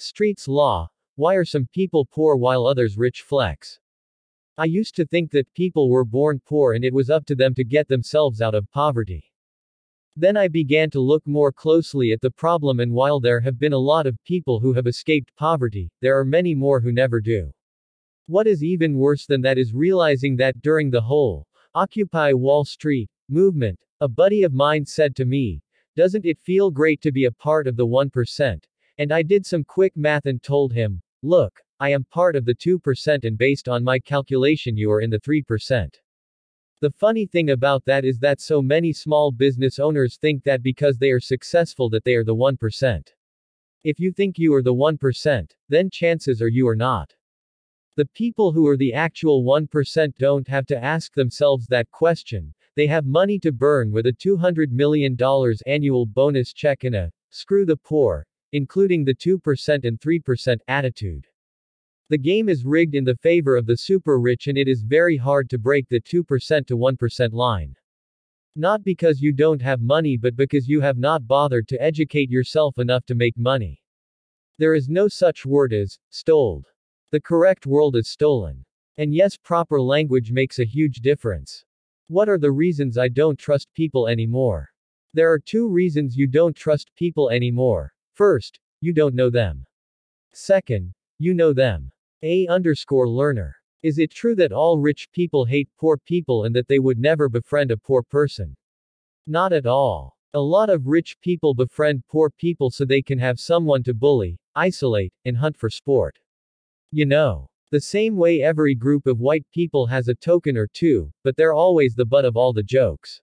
Streets law. Why are some people poor while others rich flex? I used to think that people were born poor and it was up to them to get themselves out of poverty. Then I began to look more closely at the problem and while there have been a lot of people who have escaped poverty, there are many more who never do. What is even worse than that is realizing that during the whole Occupy Wall Street movement, a buddy of mine said to me, Doesn't it feel great to be a part of the 1%? And I did some quick math and told him, Look, I am part of the 2% and based on my calculation you are in the 3%. The funny thing about that is that so many small business owners think that because they are successful that they are the 1%. If you think you are the 1%, then chances are you are not. The people who are the actual 1% don't have to ask themselves that question. They have money to burn with a $200 million annual bonus check and a screw the poor, including the 2% and 3% attitude. The game is rigged in the favor of the super rich and it is very hard to break the 2% to 1% line. Not because you don't have money but because you have not bothered to educate yourself enough to make money. There is no such word as stoled. The correct world is stolen. And yes, proper language makes a huge difference. What are the reasons I don't trust people anymore? There are two reasons you don't trust people anymore. First, you don't know them. Second, you know them. A underscore learner. Is it true that all rich people hate poor people and that they would never befriend a poor person? Not at all. A lot of rich people befriend poor people so they can have someone to bully, isolate, and hunt for sport. You know. The same way every group of white people has a token or two, but they're always the butt of all the jokes.